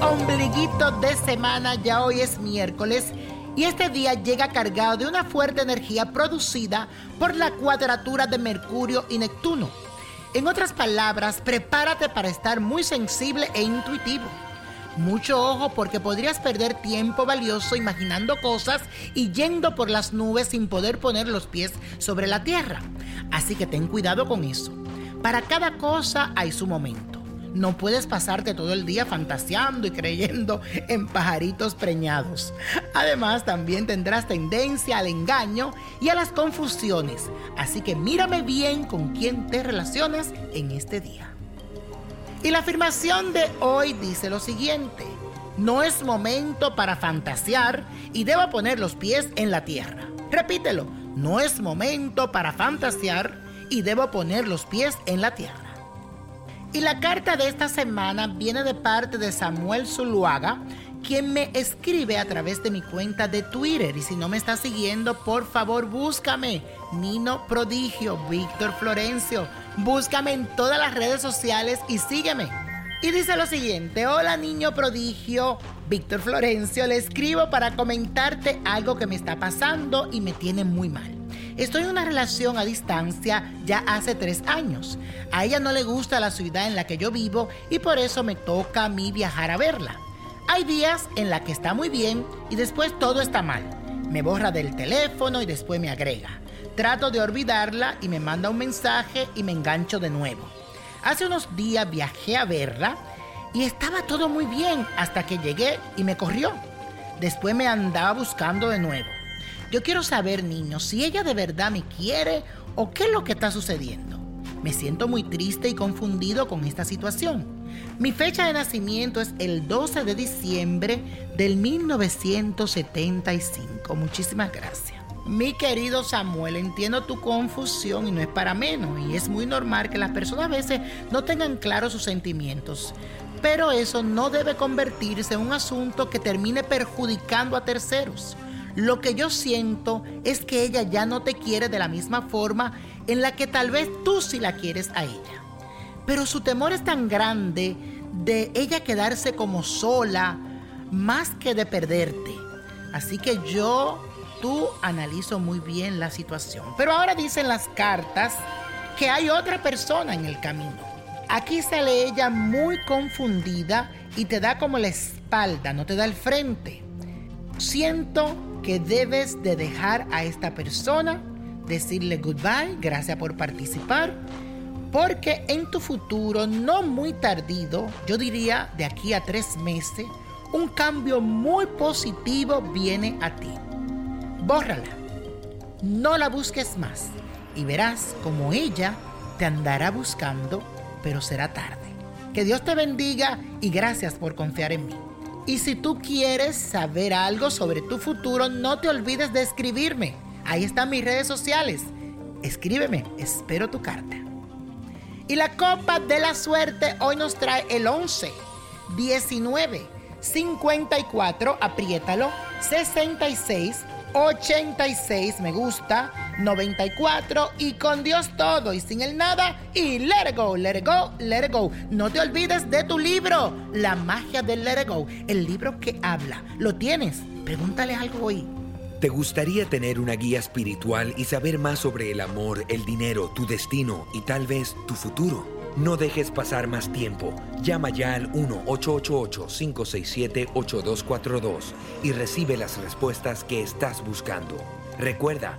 ombliguito de semana, ya hoy es miércoles y este día llega cargado de una fuerte energía producida por la cuadratura de Mercurio y Neptuno. En otras palabras, prepárate para estar muy sensible e intuitivo. Mucho ojo porque podrías perder tiempo valioso imaginando cosas y yendo por las nubes sin poder poner los pies sobre la tierra. Así que ten cuidado con eso. Para cada cosa hay su momento. No puedes pasarte todo el día fantaseando y creyendo en pajaritos preñados. Además, también tendrás tendencia al engaño y a las confusiones. Así que mírame bien con quién te relacionas en este día. Y la afirmación de hoy dice lo siguiente. No es momento para fantasear y debo poner los pies en la tierra. Repítelo. No es momento para fantasear y debo poner los pies en la tierra. Y la carta de esta semana viene de parte de Samuel Zuluaga, quien me escribe a través de mi cuenta de Twitter. Y si no me está siguiendo, por favor búscame. Nino Prodigio, Víctor Florencio. Búscame en todas las redes sociales y sígueme. Y dice lo siguiente, hola niño prodigio, Víctor Florencio, le escribo para comentarte algo que me está pasando y me tiene muy mal. Estoy en una relación a distancia ya hace tres años. A ella no le gusta la ciudad en la que yo vivo y por eso me toca a mí viajar a verla. Hay días en la que está muy bien y después todo está mal. Me borra del teléfono y después me agrega. Trato de olvidarla y me manda un mensaje y me engancho de nuevo. Hace unos días viajé a verla y estaba todo muy bien hasta que llegué y me corrió. Después me andaba buscando de nuevo. Yo quiero saber, niño, si ella de verdad me quiere o qué es lo que está sucediendo. Me siento muy triste y confundido con esta situación. Mi fecha de nacimiento es el 12 de diciembre del 1975. Muchísimas gracias. Mi querido Samuel, entiendo tu confusión y no es para menos. Y es muy normal que las personas a veces no tengan claros sus sentimientos. Pero eso no debe convertirse en un asunto que termine perjudicando a terceros. Lo que yo siento es que ella ya no te quiere de la misma forma en la que tal vez tú sí la quieres a ella. Pero su temor es tan grande de ella quedarse como sola más que de perderte. Así que yo, tú analizo muy bien la situación. Pero ahora dicen las cartas que hay otra persona en el camino. Aquí sale ella muy confundida y te da como la espalda, no te da el frente. Siento que debes de dejar a esta persona, decirle goodbye, gracias por participar, porque en tu futuro, no muy tardido, yo diría de aquí a tres meses, un cambio muy positivo viene a ti. Bórrala, no la busques más y verás como ella te andará buscando, pero será tarde. Que Dios te bendiga y gracias por confiar en mí. Y si tú quieres saber algo sobre tu futuro, no te olvides de escribirme. Ahí están mis redes sociales. Escríbeme, espero tu carta. Y la copa de la suerte hoy nos trae el 11, 19, 54, apriétalo, 66, 86 me gusta, 94 y con Dios todo y sin el nada y let it go, let go, let go. No te olvides de tu libro, La magia del let go, el libro que habla. ¿Lo tienes? Pregúntale algo hoy. ¿Te gustaría tener una guía espiritual y saber más sobre el amor, el dinero, tu destino y tal vez tu futuro? No dejes pasar más tiempo. Llama ya al 1-888-567-8242 y recibe las respuestas que estás buscando. Recuerda,